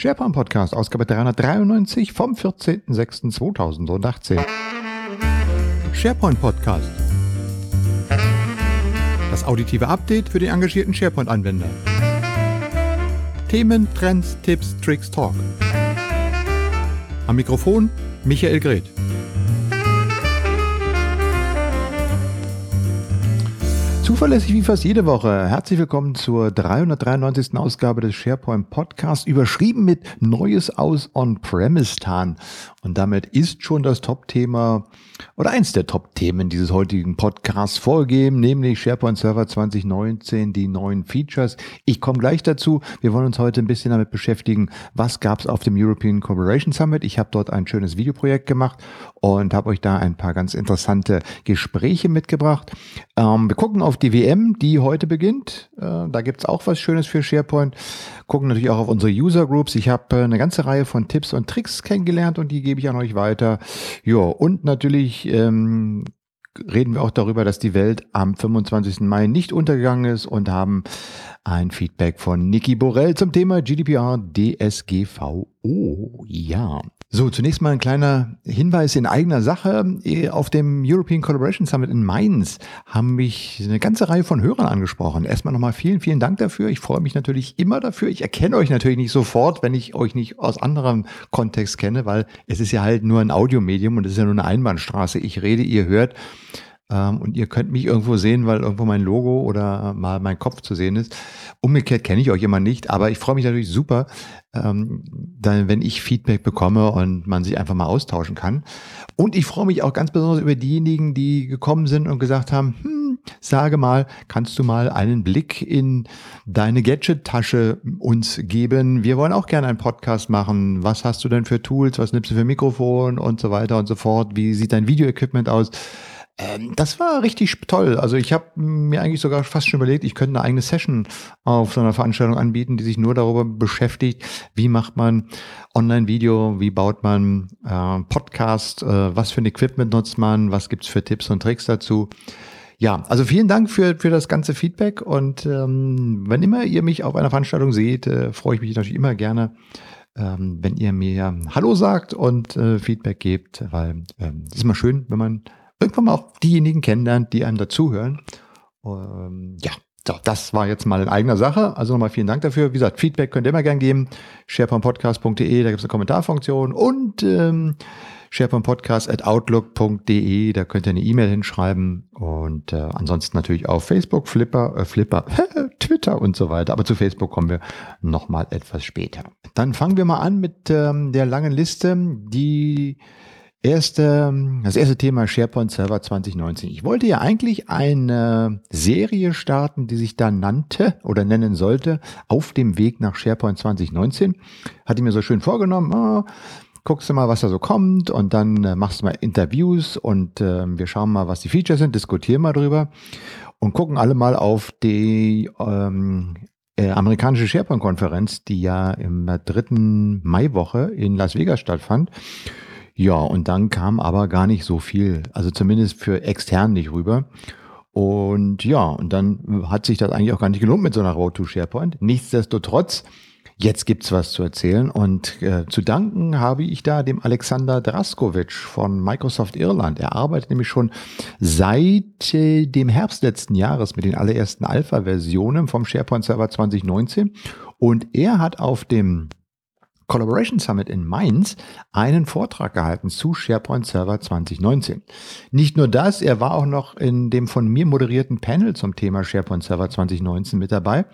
SharePoint Podcast, Ausgabe 393 vom 14.06.2018. SharePoint Podcast. Das auditive Update für den engagierten SharePoint-Anwender. Themen, Trends, Tipps, Tricks, Talk. Am Mikrofon Michael Greth. Zuverlässig wie fast jede Woche. Herzlich willkommen zur 393. Ausgabe des SharePoint Podcasts, überschrieben mit Neues aus On-Premise-Tan. Und damit ist schon das Top-Thema oder eins der Top-Themen dieses heutigen Podcasts vorgegeben, nämlich SharePoint Server 2019, die neuen Features. Ich komme gleich dazu. Wir wollen uns heute ein bisschen damit beschäftigen, was gab es auf dem European Collaboration Summit. Ich habe dort ein schönes Videoprojekt gemacht und habe euch da ein paar ganz interessante Gespräche mitgebracht. Ähm, wir gucken auf die WM, die heute beginnt. Äh, da gibt's auch was Schönes für SharePoint. Gucken natürlich auch auf unsere User Groups. Ich habe äh, eine ganze Reihe von Tipps und Tricks kennengelernt und die gebe ich an euch weiter. Ja, und natürlich ähm, reden wir auch darüber, dass die Welt am 25. Mai nicht untergegangen ist und haben ein Feedback von Niki Borell zum Thema GDPR DSGVO. Ja. So, zunächst mal ein kleiner Hinweis in eigener Sache. Auf dem European Collaboration Summit in Mainz haben mich eine ganze Reihe von Hörern angesprochen. Erstmal nochmal vielen, vielen Dank dafür. Ich freue mich natürlich immer dafür. Ich erkenne euch natürlich nicht sofort, wenn ich euch nicht aus anderem Kontext kenne, weil es ist ja halt nur ein Audiomedium und es ist ja nur eine Einbahnstraße. Ich rede, ihr hört. Ähm, und ihr könnt mich irgendwo sehen, weil irgendwo mein Logo oder mal mein Kopf zu sehen ist. Umgekehrt kenne ich euch immer nicht, aber ich freue mich natürlich super, ähm, dann, wenn ich Feedback bekomme und man sich einfach mal austauschen kann. Und ich freue mich auch ganz besonders über diejenigen, die gekommen sind und gesagt haben, hm, sage mal, kannst du mal einen Blick in deine Gadget-Tasche uns geben? Wir wollen auch gerne einen Podcast machen. Was hast du denn für Tools? Was nimmst du für Mikrofon und so weiter und so fort? Wie sieht dein Video-Equipment aus? Ähm, das war richtig toll. Also ich habe mir eigentlich sogar fast schon überlegt, ich könnte eine eigene Session auf so einer Veranstaltung anbieten, die sich nur darüber beschäftigt, wie macht man Online-Video, wie baut man äh, Podcast, äh, was für ein Equipment nutzt man, was gibt's für Tipps und Tricks dazu. Ja, also vielen Dank für, für das ganze Feedback und ähm, wenn immer ihr mich auf einer Veranstaltung seht, äh, freue ich mich natürlich immer gerne, ähm, wenn ihr mir Hallo sagt und äh, Feedback gebt, weil ähm, es ist immer schön, wenn man irgendwann mal auch diejenigen kennenlernt, die einem dazuhören. Ähm, ja, so, das war jetzt mal in eigener Sache. Also nochmal vielen Dank dafür. Wie gesagt, Feedback könnt ihr immer gern geben. sharepointpodcast.de, da gibt es eine Kommentarfunktion und ähm, sharepointpodcast.outlook.de, da könnt ihr eine E-Mail hinschreiben und äh, ansonsten natürlich auf Facebook, Flipper, äh, Flipper, Twitter und so weiter. Aber zu Facebook kommen wir nochmal etwas später. Dann fangen wir mal an mit ähm, der langen Liste, die Erste, das erste Thema SharePoint Server 2019. Ich wollte ja eigentlich eine Serie starten, die sich da nannte oder nennen sollte, auf dem Weg nach SharePoint 2019. Hatte mir so schön vorgenommen, oh, guckst du mal, was da so kommt und dann äh, machst du mal Interviews und äh, wir schauen mal, was die Features sind, diskutieren mal drüber und gucken alle mal auf die ähm, äh, amerikanische SharePoint-Konferenz, die ja im dritten Maiwoche in Las Vegas stattfand. Ja, und dann kam aber gar nicht so viel, also zumindest für extern nicht rüber. Und ja, und dann hat sich das eigentlich auch gar nicht gelohnt mit so einer Road to SharePoint. Nichtsdestotrotz, jetzt gibt's was zu erzählen und äh, zu danken habe ich da dem Alexander Draskovic von Microsoft Irland. Er arbeitet nämlich schon seit äh, dem Herbst letzten Jahres mit den allerersten Alpha-Versionen vom SharePoint Server 2019 und er hat auf dem Collaboration Summit in Mainz einen Vortrag gehalten zu SharePoint Server 2019. Nicht nur das, er war auch noch in dem von mir moderierten Panel zum Thema SharePoint Server 2019 mit dabei.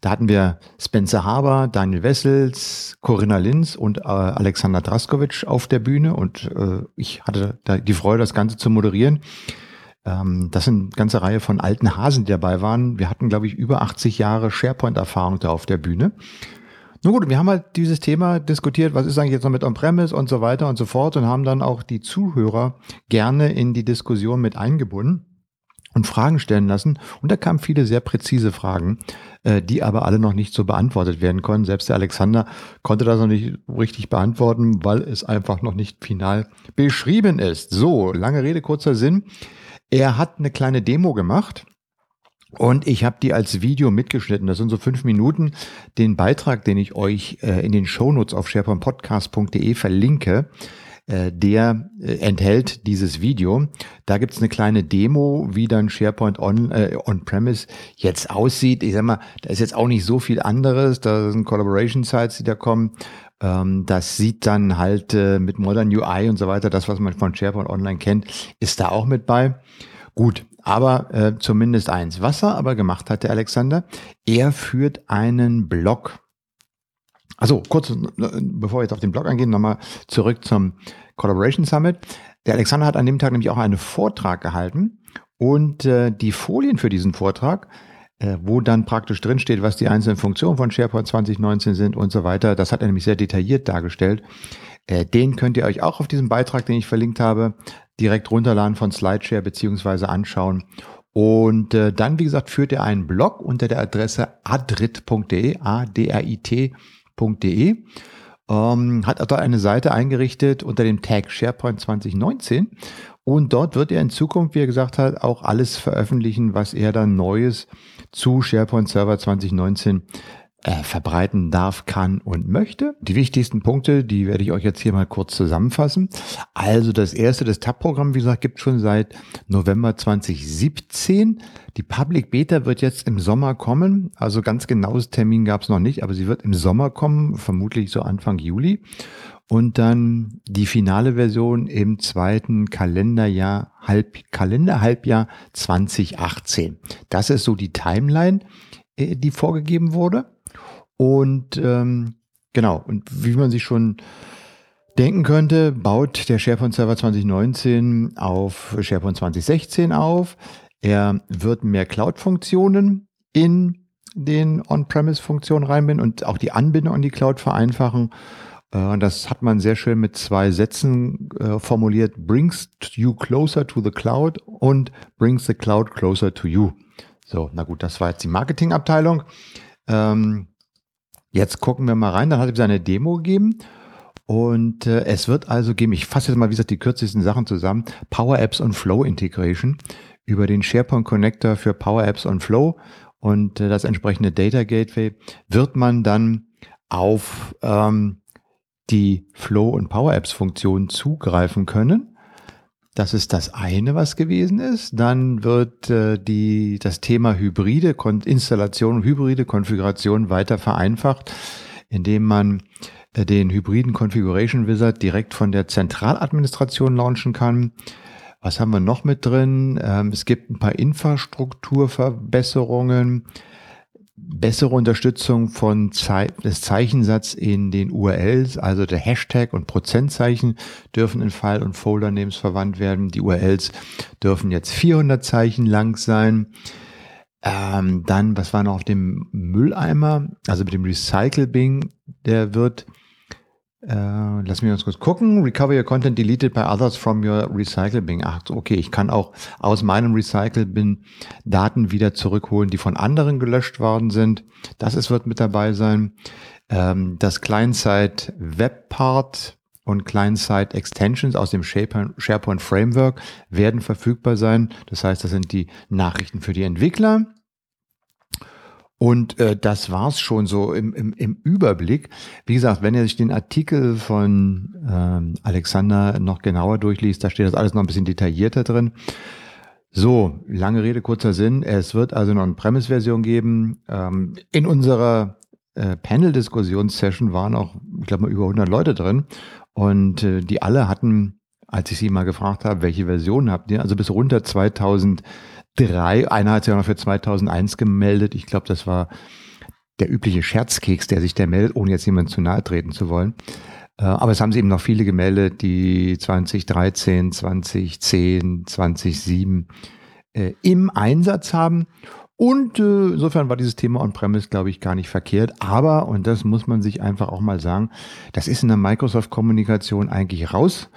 Da hatten wir Spencer Haber, Daniel Wessels, Corinna Linz und äh, Alexander Draskovic auf der Bühne und äh, ich hatte die Freude, das Ganze zu moderieren. Ähm, das sind eine ganze Reihe von alten Hasen, die dabei waren. Wir hatten, glaube ich, über 80 Jahre SharePoint-Erfahrung da auf der Bühne. Nun gut, wir haben halt dieses Thema diskutiert, was ist eigentlich jetzt noch mit On-Premise und so weiter und so fort und haben dann auch die Zuhörer gerne in die Diskussion mit eingebunden und Fragen stellen lassen. Und da kamen viele sehr präzise Fragen, äh, die aber alle noch nicht so beantwortet werden konnten. Selbst der Alexander konnte das noch nicht richtig beantworten, weil es einfach noch nicht final beschrieben ist. So, lange Rede, kurzer Sinn. Er hat eine kleine Demo gemacht Und ich habe die als Video mitgeschnitten. Das sind so fünf Minuten. Den Beitrag, den ich euch äh, in den Shownotes auf sharepointpodcast.de verlinke, äh, der äh, enthält dieses Video. Da gibt's eine kleine Demo, wie dann SharePoint on, äh, on-premise jetzt aussieht. Ich sag mal, da ist jetzt auch nicht so viel anderes. Da sind Collaboration-Sites, die da kommen. Ähm, das sieht dann halt äh, mit Modern UI und so weiter, das, was man von SharePoint Online kennt, ist da auch mit bei. Gut, aber äh, zumindest eins. Was er aber gemacht hat, der Alexander, er führt einen Blog. Also kurz, bevor wir jetzt auf den Blog eingehen, nochmal zurück zum Collaboration Summit. Der Alexander hat an dem Tag nämlich auch einen Vortrag gehalten und äh, die Folien für diesen Vortrag, äh, wo dann praktisch drinsteht, was die einzelnen Funktionen von SharePoint 2019 sind und so weiter, das hat er nämlich sehr detailliert dargestellt. Äh, den könnt ihr euch auch auf diesem Beitrag, den ich verlinkt habe, direkt runterladen von Slideshare beziehungsweise anschauen. Und äh, dann, wie gesagt, führt er einen Blog unter der Adresse adrit.de, a-d-r-i-t.de. Ähm, hat dort eine Seite eingerichtet unter dem Tag SharePoint 2019 und dort wird er in Zukunft, wie er gesagt hat, auch alles veröffentlichen, was er dann Neues zu SharePoint Server 2019 äh, verbreiten darf, kann und möchte. Die wichtigsten Punkte, die werde ich euch jetzt hier mal kurz zusammenfassen. Also das erste, das Tab-Programm, wie gesagt, gibt schon seit November 2017. Die Public Beta wird jetzt im Sommer kommen. Also ganz genaues Termin gab es noch nicht, aber sie wird im Sommer kommen, vermutlich so Anfang Juli. Und dann die finale Version im zweiten Kalenderjahr, Halb, Kalenderhalbjahr 2018. Das ist so die Timeline, äh, die vorgegeben wurde. Und ähm, genau, und wie man sich schon denken könnte, baut der SharePoint Server 2019 auf SharePoint 2016 auf. Er wird mehr Cloud-Funktionen in den On-Premise-Funktionen reinbinden und auch die Anbindung an die Cloud vereinfachen. Äh, das hat man sehr schön mit zwei Sätzen äh, formuliert. Brings you closer to the cloud und brings the cloud closer to you. So, na gut, das war jetzt die Marketingabteilung. Ähm, Jetzt gucken wir mal rein. Dann hat es eine Demo gegeben. Und äh, es wird also geben, ich fasse jetzt mal, wie gesagt, die kürzesten Sachen zusammen. Power Apps und Flow Integration über den SharePoint Connector für Power Apps und Flow und äh, das entsprechende Data Gateway wird man dann auf ähm, die Flow und Power Apps Funktion zugreifen können. Das ist das eine, was gewesen ist. Dann wird äh, die, das Thema hybride Kon Installation hybride Konfiguration weiter vereinfacht, indem man äh, den hybriden Configuration Wizard direkt von der Zentraladministration launchen kann. Was haben wir noch mit drin? Ähm, es gibt ein paar Infrastrukturverbesserungen bessere Unterstützung von Ze des Zeichensatz in den URLs, also der Hashtag und Prozentzeichen dürfen in File- und Folder-Names verwandt werden. Die URLs dürfen jetzt 400 Zeichen lang sein. Ähm, dann, was war noch auf dem Mülleimer? Also mit dem Recycle-Bing, der wird äh, lass mich uns kurz gucken. Recover your content deleted by others from your Recycle Bin. Ach, okay, ich kann auch aus meinem Recycle Bin Daten wieder zurückholen, die von anderen gelöscht worden sind. Das ist, wird mit dabei sein. Ähm, das Client-Side Web Part und Client-Side Extensions aus dem SharePoint Framework werden verfügbar sein. Das heißt, das sind die Nachrichten für die Entwickler. Und äh, das war's schon so im, im, im Überblick. Wie gesagt, wenn ihr sich den Artikel von ähm, Alexander noch genauer durchliest, da steht das alles noch ein bisschen detaillierter drin. So, lange Rede, kurzer Sinn. Es wird also noch eine Premise-Version geben. Ähm, in unserer äh, Panel-Diskussionssession waren auch, ich glaube mal, über 100 Leute drin. Und äh, die alle hatten, als ich sie mal gefragt habe, welche Version habt ihr, also bis runter 2000 drei. Einer hat sich auch noch für 2001 gemeldet. Ich glaube, das war der übliche Scherzkeks, der sich da meldet, ohne jetzt jemand zu nahe treten zu wollen. Äh, aber es haben sich eben noch viele gemeldet, die 2013, 2010, 2007 äh, im Einsatz haben. Und äh, insofern war dieses Thema On-Premise, glaube ich, gar nicht verkehrt. Aber, und das muss man sich einfach auch mal sagen, das ist in der Microsoft-Kommunikation eigentlich raus.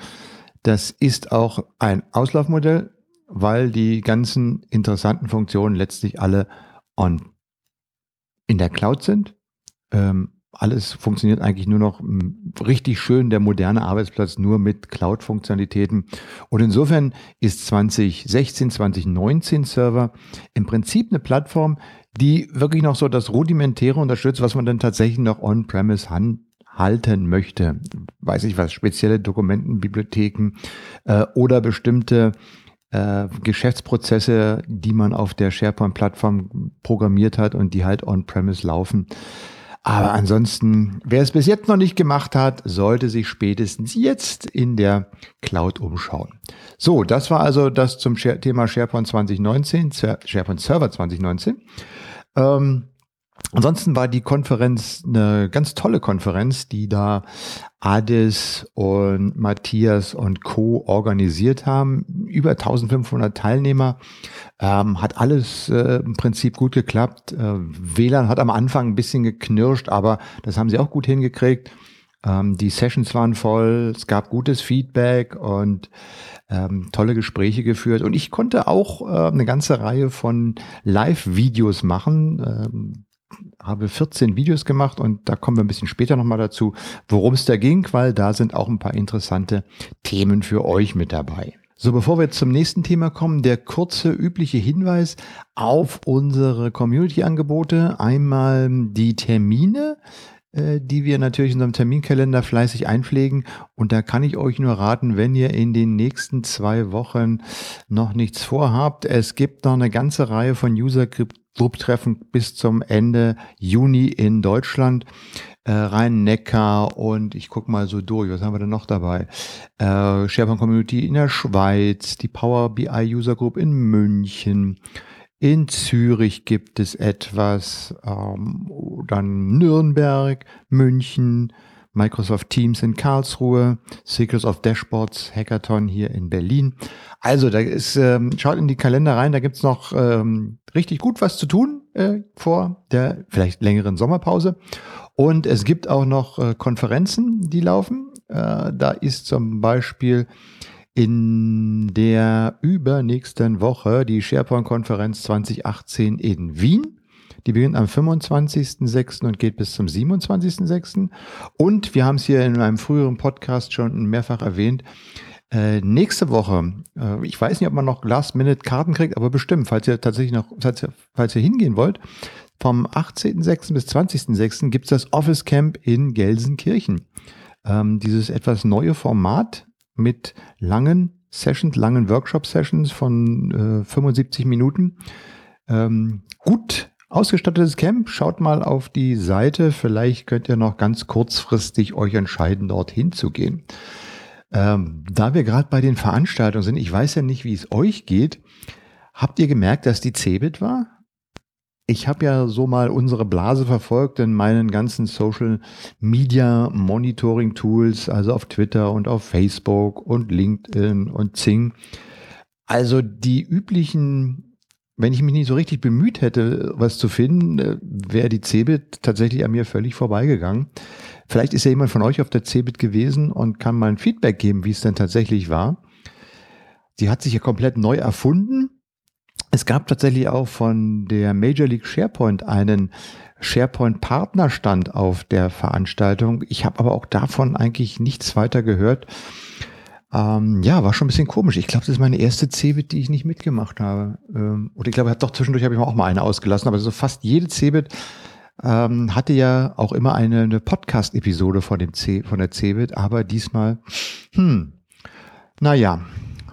Das ist auch ein Auslaufmodell weil die ganzen interessanten Funktionen letztlich alle on in der Cloud sind. Ähm, alles funktioniert eigentlich nur noch richtig schön, der moderne Arbeitsplatz nur mit Cloud-Funktionalitäten. Und insofern ist 2016, 2019 Server im Prinzip eine Plattform, die wirklich noch so das Rudimentäre unterstützt, was man dann tatsächlich noch on-premise halten möchte. Weiß ich was, spezielle Dokumentenbibliotheken äh, oder bestimmte äh, Geschäftsprozesse, die man auf der SharePoint-Plattform programmiert hat und die halt on-premise laufen. Aber ansonsten, wer es bis jetzt noch nicht gemacht hat, sollte sich spätestens jetzt in der Cloud umschauen. So, das war also das zum Thema SharePoint 2019, SharePoint Server 2019. Ähm, Ansonsten war die Konferenz eine ganz tolle Konferenz, die da Adis und Matthias und Co. organisiert haben. Über 1500 Teilnehmer. Ähm, hat alles äh, im Prinzip gut geklappt. Äh, WLAN hat am Anfang ein bisschen geknirscht, aber das haben sie auch gut hingekriegt. Ähm, die Sessions waren voll, es gab gutes Feedback und ähm, tolle Gespräche geführt. Und ich konnte auch äh, eine ganze Reihe von Live-Videos machen. Habe 14 Videos gemacht und da kommen wir ein bisschen später nochmal dazu, worum es da ging, weil da sind auch ein paar interessante Themen für euch mit dabei. So, bevor wir zum nächsten Thema kommen, der kurze übliche Hinweis auf unsere Community-Angebote. Einmal die Termine, äh, die wir natürlich in unserem Terminkalender fleißig einpflegen. Und da kann ich euch nur raten, wenn ihr in den nächsten zwei Wochen noch nichts vorhabt. Es gibt noch eine ganze Reihe von User Clubtreffen bis zum Ende Juni in Deutschland. Äh, Rhein-Neckar und ich gucke mal so durch, was haben wir denn noch dabei? Äh, SharePoint Community in der Schweiz, die Power BI User Group in München, in Zürich gibt es etwas, ähm, dann Nürnberg, München, Microsoft Teams in Karlsruhe, Secrets of Dashboards Hackathon hier in Berlin. Also da ist, ähm, schaut in die Kalender rein, da gibt's noch ähm, richtig gut was zu tun äh, vor der vielleicht längeren Sommerpause. Und es gibt auch noch äh, Konferenzen, die laufen. Äh, da ist zum Beispiel in der übernächsten Woche die SharePoint-Konferenz 2018 in Wien. Die beginnt am 25.06. und geht bis zum 27.06. Und wir haben es hier in einem früheren Podcast schon mehrfach erwähnt. Äh, nächste Woche, äh, ich weiß nicht, ob man noch Last-Minute-Karten kriegt, aber bestimmt, falls ihr tatsächlich noch, falls ihr, falls ihr hingehen wollt, vom 18.06. bis 20.06. gibt es das Office Camp in Gelsenkirchen. Ähm, dieses etwas neue Format, mit langen Sessions, langen Workshop-Sessions von äh, 75 Minuten. Ähm, gut ausgestattetes Camp. Schaut mal auf die Seite. Vielleicht könnt ihr noch ganz kurzfristig euch entscheiden, dorthin zu gehen. Ähm, da wir gerade bei den Veranstaltungen sind, ich weiß ja nicht, wie es euch geht. Habt ihr gemerkt, dass die Cebit war? ich habe ja so mal unsere Blase verfolgt in meinen ganzen Social Media Monitoring Tools, also auf Twitter und auf Facebook und LinkedIn und Zing. Also die üblichen, wenn ich mich nicht so richtig bemüht hätte, was zu finden, äh, wäre die Cebit tatsächlich an mir völlig vorbeigegangen. Vielleicht ist ja jemand von euch auf der Cebit gewesen und kann mal ein Feedback geben, wie es denn tatsächlich war. Sie hat sich ja komplett neu erfunden es gab tatsächlich auch von der Major League SharePoint einen SharePoint-Partnerstand auf der Veranstaltung. Ich habe aber auch davon eigentlich nichts weiter gehört. Ähm, ja, war schon ein bisschen komisch. Ich glaube, das ist meine erste CeBIT, die ich nicht mitgemacht habe. Ähm, oder ich glaube, doch zwischendurch habe ich auch mal eine ausgelassen, aber so fast jede CeBIT ähm, hatte ja auch immer eine, eine Podcast-Episode von, dem C, von der CeBIT, aber diesmal, hm, naja,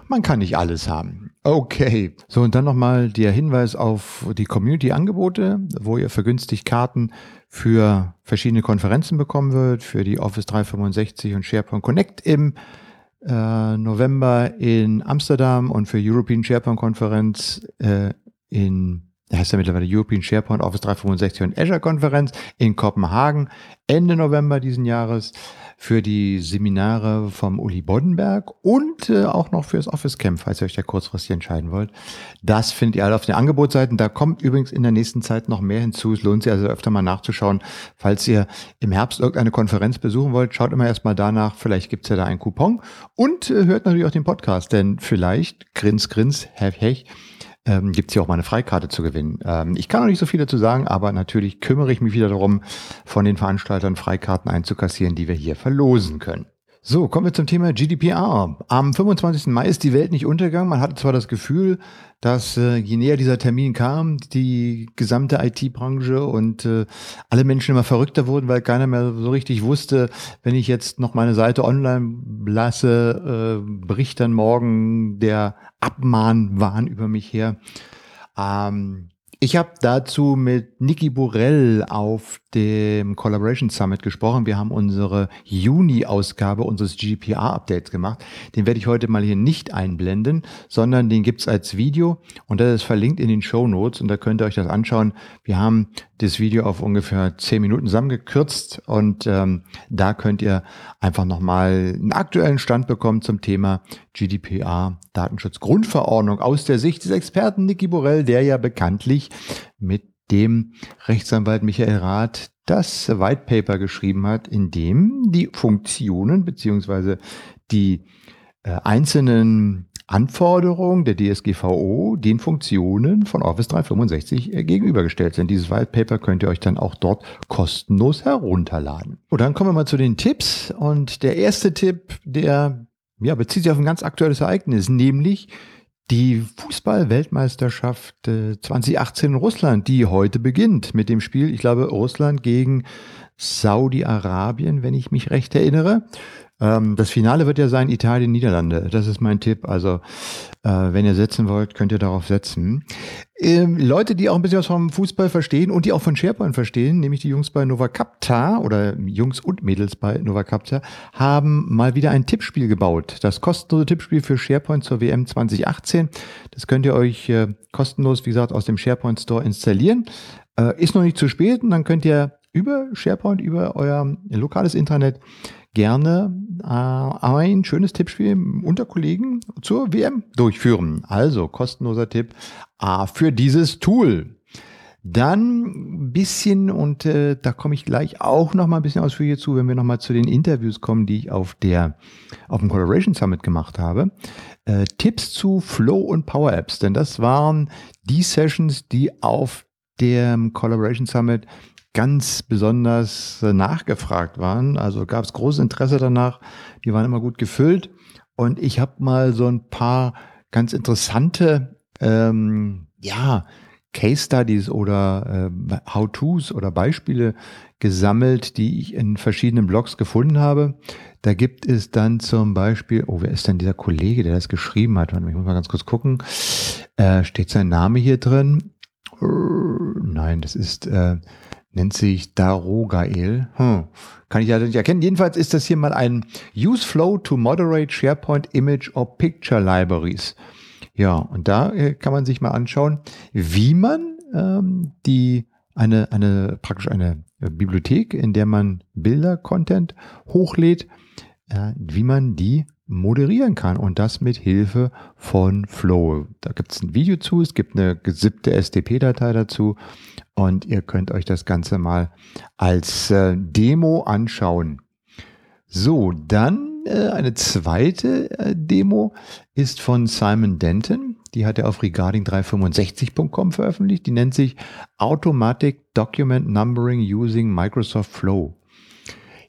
man kann nicht alles haben. Okay. So, und dann nochmal der Hinweis auf die Community-Angebote, wo ihr vergünstigt Karten für verschiedene Konferenzen bekommen wird, für die Office 365 und SharePoint Connect im äh, November in Amsterdam und für European SharePoint Konferenz äh, in da heißt ja mittlerweile European SharePoint Office 365 und Azure Konferenz in Kopenhagen Ende November diesen Jahres für die Seminare vom Uli Boddenberg und äh, auch noch fürs Office Camp, falls ihr euch da kurzfristig entscheiden wollt. Das findet ihr alle auf den Angebotsseiten. Da kommt übrigens in der nächsten Zeit noch mehr hinzu. Es lohnt sich also öfter mal nachzuschauen. Falls ihr im Herbst irgendeine Konferenz besuchen wollt, schaut immer erstmal danach. Vielleicht gibt's ja da einen Coupon. Und äh, hört natürlich auch den Podcast, denn vielleicht, grins, grins, hech, hech, ähm, gibt es hier auch mal eine Freikarte zu gewinnen. Ähm, ich kann noch nicht so viel dazu sagen, aber natürlich kümmere ich mich wieder darum, von den Veranstaltern Freikarten einzukassieren, die wir hier verlosen können. So, kommen wir zum Thema GDPR. Am 25. Mai ist die Welt nicht untergegangen. Man hatte zwar das Gefühl, dass äh, je näher dieser Termin kam, die gesamte IT-Branche und äh, alle Menschen immer verrückter wurden, weil keiner mehr so richtig wusste, wenn ich jetzt noch meine Seite online lasse, äh, bricht dann morgen der Abmahnwahn über mich her. Ähm, ich habe dazu mit Niki Burrell auf dem Collaboration Summit gesprochen. Wir haben unsere Juni-Ausgabe unseres GDPR-Updates gemacht. Den werde ich heute mal hier nicht einblenden, sondern den gibt's als Video und das ist verlinkt in den Show Notes und da könnt ihr euch das anschauen. Wir haben das Video auf ungefähr zehn Minuten zusammengekürzt und ähm, da könnt ihr einfach nochmal einen aktuellen Stand bekommen zum Thema GDPR, Datenschutzgrundverordnung aus der Sicht des Experten Niki Borrell, der ja bekanntlich mit dem Rechtsanwalt Michael Rath das White Paper geschrieben hat, in dem die Funktionen beziehungsweise die äh, einzelnen Anforderungen der DSGVO den Funktionen von Office 365 äh, gegenübergestellt sind. Dieses White Paper könnt ihr euch dann auch dort kostenlos herunterladen. Und dann kommen wir mal zu den Tipps. Und der erste Tipp, der ja, bezieht sich auf ein ganz aktuelles Ereignis, nämlich die Fußball-Weltmeisterschaft 2018 in Russland, die heute beginnt mit dem Spiel, ich glaube, Russland gegen Saudi-Arabien, wenn ich mich recht erinnere. Ähm, das Finale wird ja sein Italien, Niederlande. Das ist mein Tipp. Also, äh, wenn ihr setzen wollt, könnt ihr darauf setzen. Ähm, Leute, die auch ein bisschen was vom Fußball verstehen und die auch von SharePoint verstehen, nämlich die Jungs bei Novacapta oder Jungs und Mädels bei Novacapta, haben mal wieder ein Tippspiel gebaut. Das kostenlose Tippspiel für SharePoint zur WM 2018. Das könnt ihr euch äh, kostenlos, wie gesagt, aus dem SharePoint Store installieren. Äh, ist noch nicht zu spät und dann könnt ihr über SharePoint, über euer lokales Internet gerne äh, ein schönes Tippspiel unter Kollegen zur WM durchführen. Also kostenloser Tipp äh, für dieses Tool. Dann ein bisschen, und äh, da komme ich gleich auch noch mal ein bisschen ausführlicher zu, wenn wir noch mal zu den Interviews kommen, die ich auf der auf dem Collaboration Summit gemacht habe. Äh, Tipps zu Flow und Power Apps, denn das waren die Sessions, die auf dem Collaboration Summit ganz besonders äh, nachgefragt waren. Also gab es großes Interesse danach. Die waren immer gut gefüllt. Und ich habe mal so ein paar ganz interessante, ähm, ja, Case Studies oder äh, How-Tos oder Beispiele gesammelt, die ich in verschiedenen Blogs gefunden habe. Da gibt es dann zum Beispiel, oh, wer ist denn dieser Kollege, der das geschrieben hat? Ich muss mal ganz kurz gucken. Äh, steht sein Name hier drin? Nein, das ist äh, nennt sich Darogael. Hm. Kann ich ja nicht erkennen. Jedenfalls ist das hier mal ein Use Flow to moderate SharePoint Image or Picture Libraries. Ja, und da äh, kann man sich mal anschauen, wie man ähm, die eine, eine praktisch eine Bibliothek, in der man Bilder, Content hochlädt, äh, wie man die moderieren kann und das mit Hilfe von Flow. Da gibt es ein Video zu, es gibt eine gesippte SDP-Datei dazu und ihr könnt euch das Ganze mal als äh, Demo anschauen. So, dann äh, eine zweite äh, Demo ist von Simon Denton. Die hat er auf regarding365.com veröffentlicht. Die nennt sich Automatic Document Numbering Using Microsoft Flow.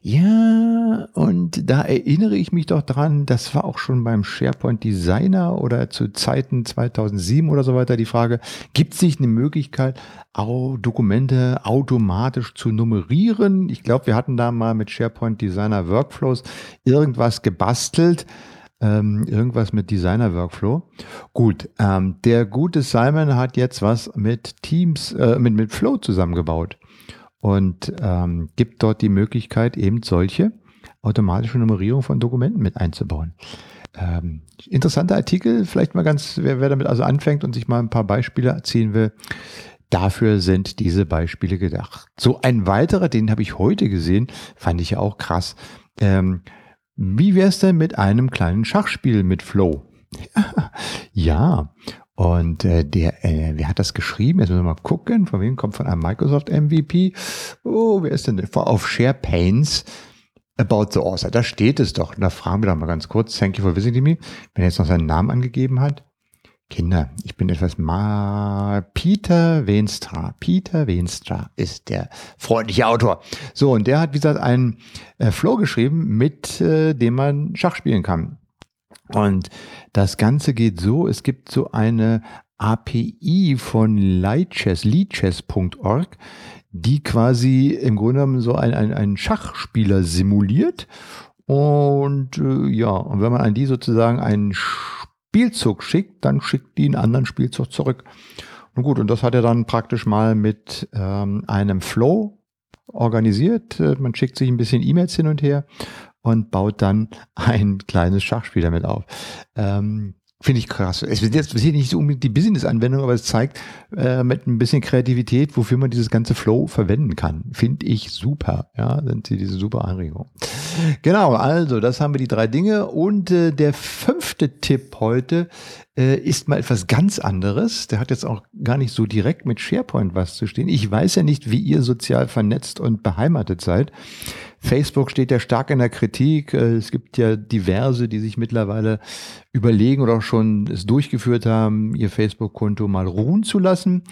Ja, und da erinnere ich mich doch dran, das war auch schon beim SharePoint Designer oder zu Zeiten 2007 oder so weiter die Frage, gibt es nicht eine Möglichkeit, Dokumente automatisch zu nummerieren? Ich glaube, wir hatten da mal mit SharePoint Designer Workflows irgendwas gebastelt. Ähm, irgendwas mit Designer Workflow. Gut, ähm, der gute Simon hat jetzt was mit Teams, äh, mit, mit Flow zusammengebaut und ähm, gibt dort die Möglichkeit, eben solche automatische Nummerierung von Dokumenten mit einzubauen. Ähm, interessanter Artikel, vielleicht mal ganz, wer, wer damit also anfängt und sich mal ein paar Beispiele erzählen will, dafür sind diese Beispiele gedacht. So ein weiterer, den habe ich heute gesehen, fand ich ja auch krass. Ähm, wie wäre es denn mit einem kleinen Schachspiel mit Flow? ja, und äh, der, äh, wer hat das geschrieben? Jetzt müssen wir mal gucken. Von wem kommt von einem Microsoft MVP? Oh, wer ist denn auf SharePains About the Author? Da steht es doch. Und da fragen wir doch mal ganz kurz. Thank you for visiting me. Wenn er jetzt noch seinen Namen angegeben hat. Kinder, ich bin etwas mal. Peter Wenstra. Peter Wenstra ist der freundliche Autor. So, und der hat, wie gesagt, einen äh, Flow geschrieben, mit äh, dem man Schach spielen kann. Und das Ganze geht so, es gibt so eine API von Lightchess, leadchess.org, die quasi im Grunde genommen so ein, ein, ein Schachspieler simuliert. Und äh, ja, und wenn man an die sozusagen einen Spielzug schickt, dann schickt die einen anderen Spielzug zurück. Und gut, und das hat er dann praktisch mal mit ähm, einem Flow organisiert. Äh, man schickt sich ein bisschen E-Mails hin und her und baut dann ein kleines Schachspiel damit auf. Ähm, Finde ich krass. Es wird jetzt nicht so unbedingt die Business-Anwendung, aber es zeigt äh, mit ein bisschen Kreativität, wofür man dieses ganze Flow verwenden kann. Finde ich super. Ja, sind sie diese super Anregung. Genau, also das haben wir die drei Dinge. Und äh, der fünfte Tipp heute äh, ist mal etwas ganz anderes. Der hat jetzt auch gar nicht so direkt mit SharePoint was zu stehen. Ich weiß ja nicht, wie ihr sozial vernetzt und beheimatet seid. Facebook steht ja stark in der Kritik. Äh, es gibt ja diverse, die sich mittlerweile überlegen oder auch schon es durchgeführt haben, ihr Facebook-Konto mal ruhen zu lassen.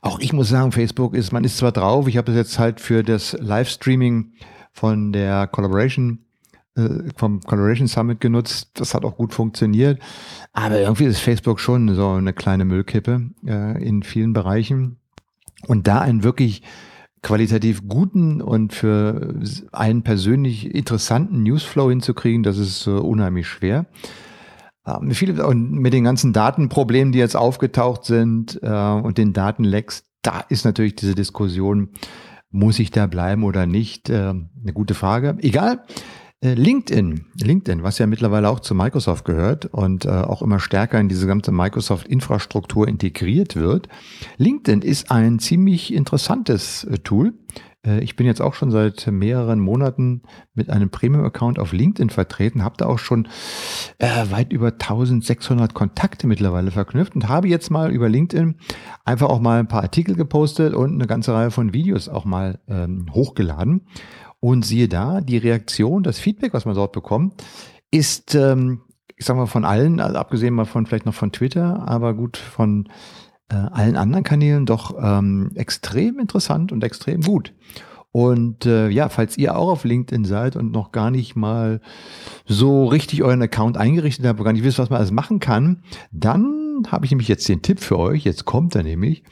Auch ich muss sagen, Facebook ist, man ist zwar drauf, ich habe es jetzt halt für das Livestreaming von der Collaboration äh, vom Collaboration Summit genutzt. Das hat auch gut funktioniert. Aber irgendwie ist Facebook schon so eine kleine Müllkippe äh, in vielen Bereichen. Und da einen wirklich qualitativ guten und für einen persönlich interessanten Newsflow hinzukriegen, das ist äh, unheimlich schwer. Ähm, und mit den ganzen Datenproblemen, die jetzt aufgetaucht sind äh, und den Datenlecks, da ist natürlich diese Diskussion, muss ich da bleiben oder nicht, äh, eine gute Frage. Egal. Äh, LinkedIn, LinkedIn, was ja mittlerweile auch zu Microsoft gehört und äh, auch immer stärker in diese ganze Microsoft-Infrastruktur integriert wird. LinkedIn ist ein ziemlich interessantes äh, Tool. Äh, ich bin jetzt auch schon seit mehreren Monaten mit einem Premium-Account auf LinkedIn vertreten, habe da auch schon äh, weit über 1600 Kontakte mittlerweile verknüpft und habe jetzt mal über LinkedIn einfach auch mal ein paar Artikel gepostet und eine ganze Reihe von Videos auch mal ähm, hochgeladen. Und siehe da, die Reaktion, das Feedback, was man dort bekommt, ist, ähm, ich sag mal, von allen, also abgesehen mal von vielleicht noch von Twitter, aber gut, von äh, allen anderen Kanälen doch ähm, extrem interessant und extrem gut. Und äh, ja, falls ihr auch auf LinkedIn seid und noch gar nicht mal so richtig euren Account eingerichtet habt, gar nicht wisst, was man alles machen kann, dann habe ich nämlich jetzt den Tipp für euch. Jetzt kommt er nämlich.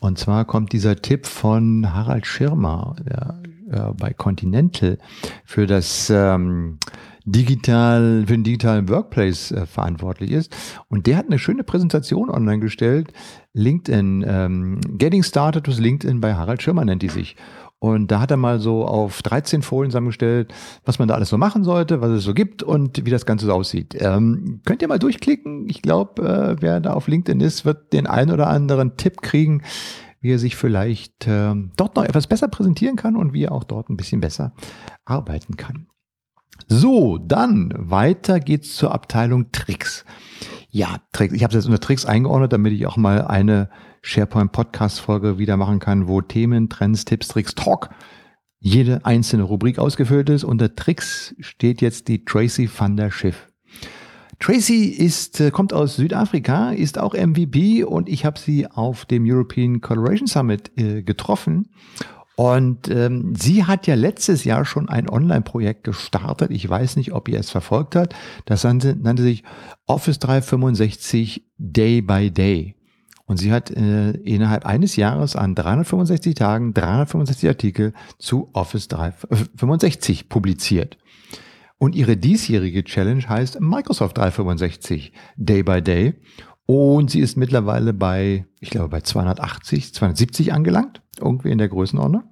Und zwar kommt dieser Tipp von Harald Schirmer, der äh, bei Continental für das ähm, digital, für den digitalen Workplace äh, verantwortlich ist. Und der hat eine schöne Präsentation online gestellt. LinkedIn, ähm, Getting Started with LinkedIn bei Harald Schirmer nennt die sich. Und da hat er mal so auf 13 Folien zusammengestellt, was man da alles so machen sollte, was es so gibt und wie das Ganze so aussieht. Ähm, könnt ihr mal durchklicken. Ich glaube, äh, wer da auf LinkedIn ist, wird den einen oder anderen Tipp kriegen, wie er sich vielleicht äh, dort noch etwas besser präsentieren kann und wie er auch dort ein bisschen besser arbeiten kann. So, dann weiter geht's zur Abteilung Tricks. Ja, Tricks. Ich habe es jetzt unter Tricks eingeordnet, damit ich auch mal eine SharePoint Podcast Folge wieder machen kann, wo Themen, Trends, Tipps, Tricks, Talk jede einzelne Rubrik ausgefüllt ist. Unter Tricks steht jetzt die Tracy van der Schiff. Tracy ist, äh, kommt aus Südafrika, ist auch MVP und ich habe sie auf dem European Collaboration Summit äh, getroffen. Und ähm, sie hat ja letztes Jahr schon ein Online-Projekt gestartet. Ich weiß nicht, ob ihr es verfolgt habt. Das nannte, nannte sich Office 365 Day by Day. Und sie hat äh, innerhalb eines Jahres an 365 Tagen 365 Artikel zu Office 365 publiziert. Und ihre diesjährige Challenge heißt Microsoft 365 Day by Day. Und sie ist mittlerweile bei, ich glaube, bei 280, 270 angelangt, irgendwie in der Größenordnung.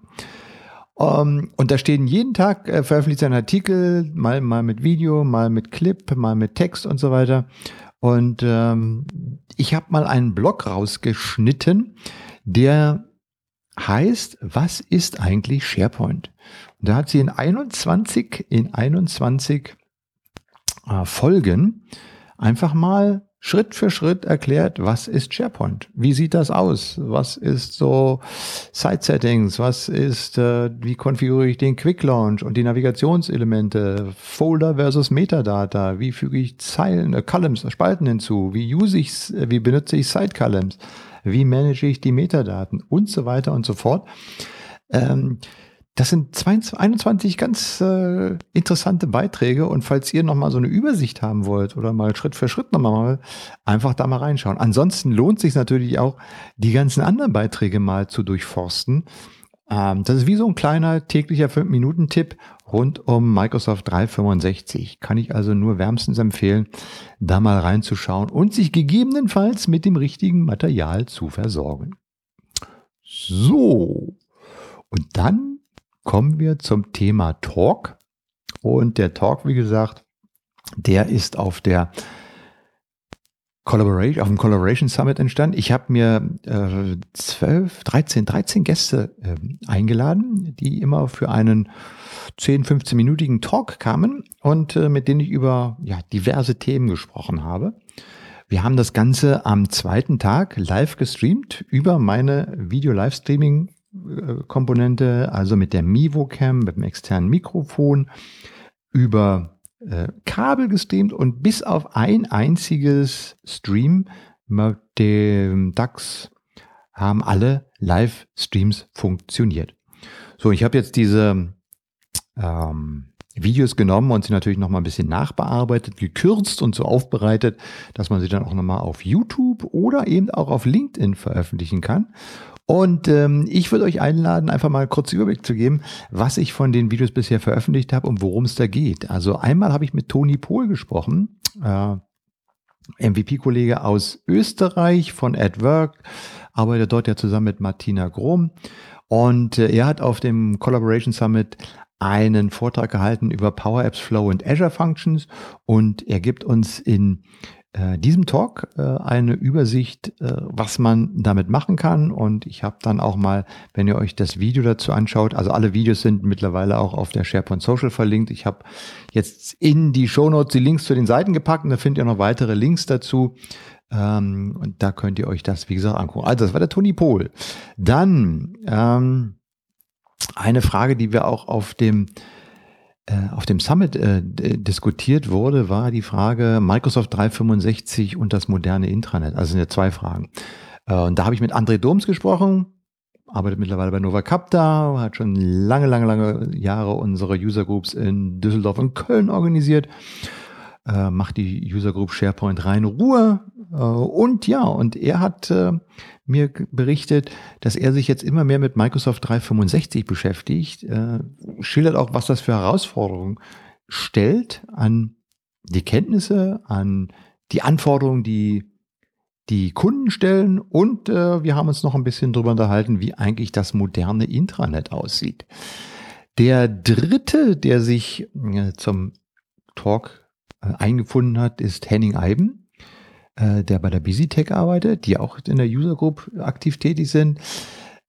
Um, ähm, und da stehen jeden Tag, äh, veröffentlicht ein Artikel, mal, mal mit Video, mal mit Clip, mal mit Text und so weiter. Und ähm, ich habe mal einen Blog rausgeschnitten, der heißt, was ist eigentlich SharePoint? Und da hat sie in 21, in 21 äh, Folgen einfach mal Schritt für Schritt erklärt, was ist SharePoint? Wie sieht das aus? Was ist so Site Settings? Was ist, äh, wie konfiguriere ich den Quick Launch und die Navigationselemente? Folder versus Metadata? Wie füge ich Zeilen, äh, Columns, Spalten hinzu? Wie use ich, äh, wie benutze ich Site Columns? Wie manage ich die Metadaten? Und so weiter und so fort. Ähm, das sind 22, 21 ganz äh, interessante Beiträge und falls ihr nochmal so eine Übersicht haben wollt oder mal Schritt für Schritt nochmal, einfach da mal reinschauen. Ansonsten lohnt sich natürlich auch, die ganzen anderen Beiträge mal zu durchforsten. Ähm, das ist wie so ein kleiner täglicher 5-Minuten-Tipp rund um Microsoft 365. Kann ich also nur wärmstens empfehlen, da mal reinzuschauen und sich gegebenenfalls mit dem richtigen Material zu versorgen. So. Und dann kommen wir zum Thema Talk. Und der Talk, wie gesagt, der ist auf der Collaboration, auf dem Collaboration Summit entstanden. Ich habe mir äh, 12, 13, 13 Gäste äh, eingeladen, die immer für einen 10, 15-minütigen Talk kamen und äh, mit denen ich über ja, diverse Themen gesprochen habe. Wir haben das Ganze am zweiten Tag live gestreamt über meine Video-Livestreaming Komponente, also mit der Mivocam, mit dem externen Mikrofon, über äh, Kabel gestreamt und bis auf ein einziges Stream mit dem DAX haben alle Livestreams funktioniert. So, ich habe jetzt diese ähm, Videos genommen und sie natürlich noch mal ein bisschen nachbearbeitet, gekürzt und so aufbereitet, dass man sie dann auch noch mal auf YouTube oder eben auch auf LinkedIn veröffentlichen kann. Und ähm, ich würde euch einladen, einfach mal kurz Überblick zu geben, was ich von den Videos bisher veröffentlicht habe und worum es da geht. Also einmal habe ich mit Toni Pohl gesprochen, äh, MVP-Kollege aus Österreich von AdWork, arbeitet dort ja zusammen mit Martina Grom. Und äh, er hat auf dem Collaboration Summit einen Vortrag gehalten über Power Apps Flow und Azure Functions und er gibt uns in äh, diesem Talk äh, eine Übersicht, äh, was man damit machen kann. Und ich habe dann auch mal, wenn ihr euch das Video dazu anschaut, also alle Videos sind mittlerweile auch auf der SharePoint Social verlinkt. Ich habe jetzt in die Show Notes die Links zu den Seiten gepackt und da findet ihr noch weitere Links dazu. Ähm, und da könnt ihr euch das, wie gesagt, angucken. Also, das war der Toni Pohl. Dann ähm, eine Frage, die wir auch auf dem auf dem Summit äh, diskutiert wurde, war die Frage Microsoft 365 und das moderne Intranet. Also sind ja zwei Fragen. Äh, und da habe ich mit André Doms gesprochen, arbeitet mittlerweile bei Nova Capta, hat schon lange, lange, lange Jahre unsere User Groups in Düsseldorf und Köln organisiert, äh, macht die User Group SharePoint rein Ruhe. Äh, und ja, und er hat äh, mir berichtet, dass er sich jetzt immer mehr mit Microsoft 365 beschäftigt, äh, schildert auch, was das für Herausforderungen stellt an die Kenntnisse, an die Anforderungen, die die Kunden stellen und wir haben uns noch ein bisschen drüber unterhalten, wie eigentlich das moderne Intranet aussieht. Der dritte, der sich zum Talk eingefunden hat, ist Henning Eiben äh, der bei der BusyTech arbeitet, die auch in der User Group aktiv tätig sind.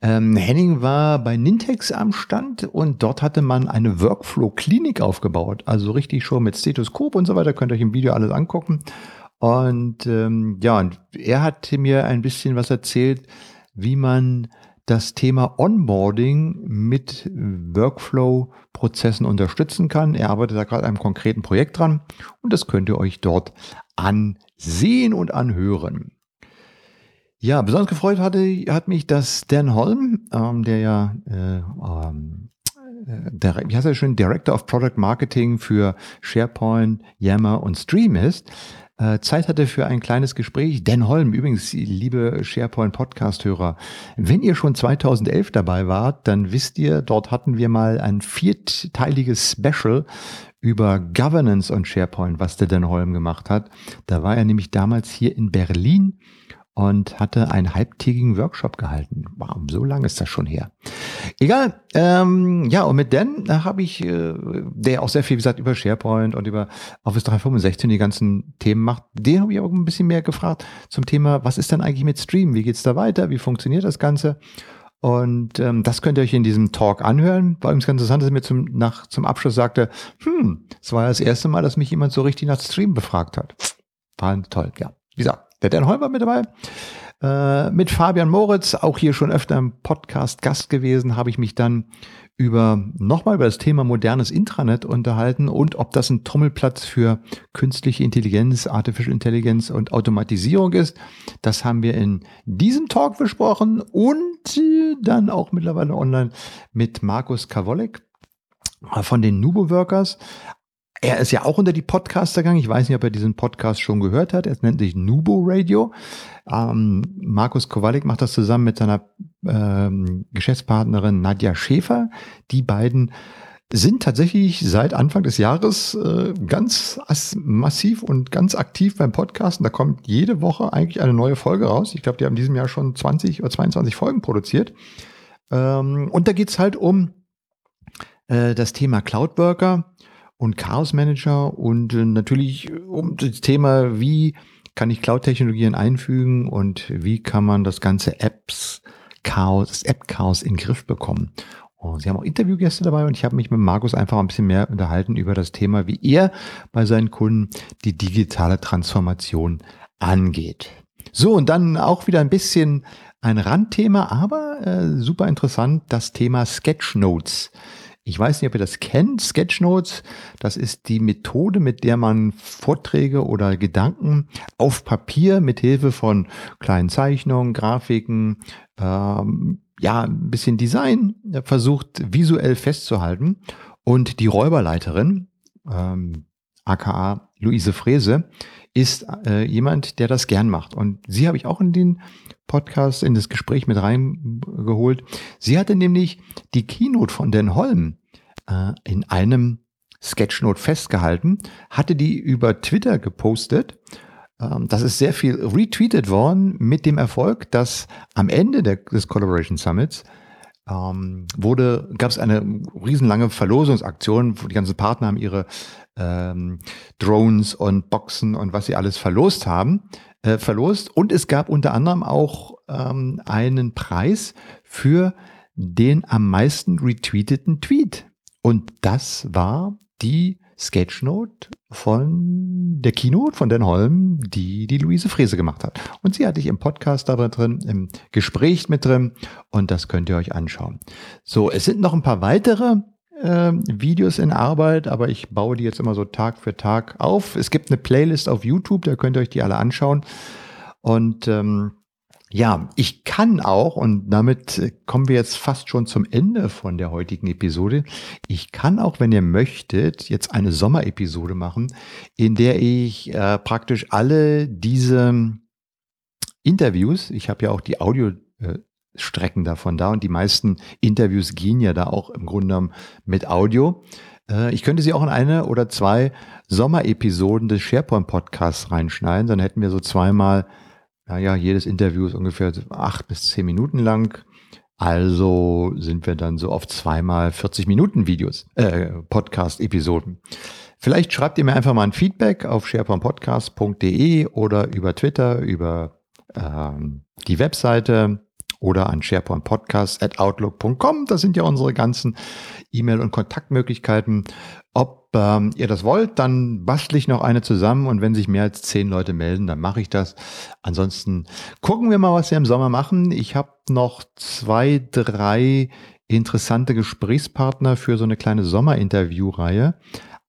Ähm, Henning war bei Nintex am Stand und dort hatte man eine Workflow-Klinik aufgebaut. Also richtig schon mit Stethoskop und so weiter. Könnt ihr euch im Video alles angucken. Und ähm, ja, und er hat mir ein bisschen was erzählt, wie man das Thema Onboarding mit Workflow-Prozessen unterstützen kann. Er arbeitet da gerade an einem konkreten Projekt dran und das könnt ihr euch dort ansehen und anhören. Ja, besonders gefreut hatte, hat mich, dass Dan Holm, ähm, der ja, äh, ähm, äh, der, wie heißt er schon, Director of Product Marketing für SharePoint, Yammer und Stream ist, äh, Zeit hatte für ein kleines Gespräch. Dan Holm, übrigens, liebe SharePoint Podcast-Hörer, wenn ihr schon 2011 dabei wart, dann wisst ihr, dort hatten wir mal ein vierteiliges Special über Governance und SharePoint, was der Dan Holm gemacht hat. Da war er nämlich damals hier in Berlin und hatte einen halbtägigen Workshop gehalten. Wow, so lange ist das schon her. Egal. Ähm, ja, und mit Dan habe ich, äh, der auch sehr viel, gesagt, über SharePoint und über Office 365 die ganzen Themen macht, den habe ich auch ein bisschen mehr gefragt zum Thema, was ist denn eigentlich mit Stream? Wie geht's da weiter? Wie funktioniert das Ganze? Und ähm, das könnt ihr euch in diesem Talk anhören. War übrigens ganz interessant, dass er mir zum, nach, zum Abschluss sagte, hm, es war das erste Mal, dass mich jemand so richtig nach Stream befragt hat. War toll, ja. wie gesagt, der Dan Holm war mit dabei. Äh, mit Fabian Moritz, auch hier schon öfter im Podcast Gast gewesen, habe ich mich dann über nochmal über das Thema modernes Intranet unterhalten und ob das ein Trommelplatz für künstliche Intelligenz, Artificial Intelligence und Automatisierung ist. Das haben wir in diesem Talk besprochen und dann auch mittlerweile online mit Markus Kawolek von den Nubo Workers. Er ist ja auch unter die Podcaster gegangen. Ich weiß nicht, ob er diesen Podcast schon gehört hat. Er nennt sich Nubo Radio. Ähm, Markus Kowalik macht das zusammen mit seiner ähm, Geschäftspartnerin Nadja Schäfer. Die beiden sind tatsächlich seit Anfang des Jahres äh, ganz massiv und ganz aktiv beim Podcasten. Da kommt jede Woche eigentlich eine neue Folge raus. Ich glaube, die haben in diesem Jahr schon 20 oder 22 Folgen produziert. Ähm, und da geht's halt um äh, das Thema Cloudworker und Chaos Manager und äh, natürlich um das Thema, wie kann ich Cloud-Technologien einfügen und wie kann man das ganze Apps Chaos, das App-Chaos in den Griff bekommen. Und Sie haben auch Interviewgäste dabei und ich habe mich mit Markus einfach ein bisschen mehr unterhalten über das Thema, wie er bei seinen Kunden die digitale Transformation angeht. So, und dann auch wieder ein bisschen ein Randthema, aber äh, super interessant, das Thema Sketchnotes. Ich weiß nicht, ob ihr das kennt. Sketchnotes, das ist die Methode, mit der man Vorträge oder Gedanken auf Papier mit Hilfe von kleinen Zeichnungen, Grafiken, ähm, ja, ein bisschen Design versucht visuell festzuhalten. Und die Räuberleiterin, ähm, aka Luise Frese, ist äh, jemand, der das gern macht. Und sie habe ich auch in den Podcast, in das Gespräch mit reingeholt. Sie hatte nämlich die Keynote von Den Holm äh, in einem Sketchnote festgehalten, hatte die über Twitter gepostet. Ähm, das ist sehr viel retweetet worden mit dem Erfolg, dass am Ende der, des Collaboration Summits ähm, wurde, gab es eine riesenlange Verlosungsaktion, wo die ganzen Partner haben ihre ähm, Drones und Boxen und was sie alles verlost haben, äh, verlost. Und es gab unter anderem auch ähm, einen Preis für den am meisten retweeteten Tweet. Und das war die Sketchnote von der Keynote von Dan Holm, die die Luise Frese gemacht hat. Und sie hatte ich im Podcast dabei drin, im Gespräch mit drin und das könnt ihr euch anschauen. So, es sind noch ein paar weitere äh, Videos in Arbeit, aber ich baue die jetzt immer so Tag für Tag auf. Es gibt eine Playlist auf YouTube, da könnt ihr euch die alle anschauen. Und ähm, ja, ich kann auch, und damit kommen wir jetzt fast schon zum Ende von der heutigen Episode, ich kann auch, wenn ihr möchtet, jetzt eine Sommerepisode machen, in der ich äh, praktisch alle diese Interviews, ich habe ja auch die Audio, äh, Strecken davon da und die meisten Interviews gehen ja da auch im Grunde genommen mit Audio. Äh, ich könnte sie auch in eine oder zwei Sommerepisoden des SharePoint Podcasts reinschneiden, dann hätten wir so zweimal, naja, jedes Interview ist ungefähr acht bis zehn Minuten lang. Also sind wir dann so auf zweimal 40 Minuten Videos, äh, Podcast-Episoden. Vielleicht schreibt ihr mir einfach mal ein Feedback auf sharepointpodcast.de oder über Twitter, über ähm, die Webseite oder an sharepointpodcast.outlook.com. Das sind ja unsere ganzen E-Mail- und Kontaktmöglichkeiten. Ob ähm, ihr das wollt, dann bastle ich noch eine zusammen und wenn sich mehr als zehn Leute melden, dann mache ich das. Ansonsten gucken wir mal, was wir im Sommer machen. Ich habe noch zwei, drei interessante Gesprächspartner für so eine kleine Sommerinterviewreihe.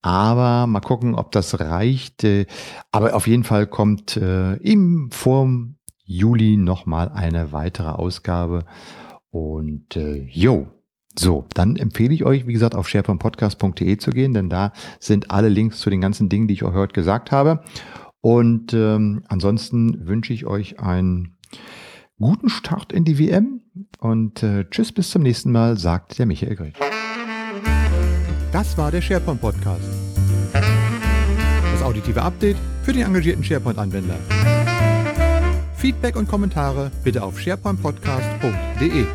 Aber mal gucken, ob das reicht. Aber auf jeden Fall kommt äh, im Form Juli nochmal eine weitere Ausgabe. Und äh, jo, so, dann empfehle ich euch, wie gesagt, auf sharepointpodcast.de zu gehen, denn da sind alle Links zu den ganzen Dingen, die ich euch heute gesagt habe. Und ähm, ansonsten wünsche ich euch einen guten Start in die WM und äh, tschüss, bis zum nächsten Mal, sagt der Michael Grill. Das war der SharePoint Podcast. Das auditive Update für den engagierten SharePoint-Anwender. Feedback und Kommentare bitte auf sharepointpodcast.de.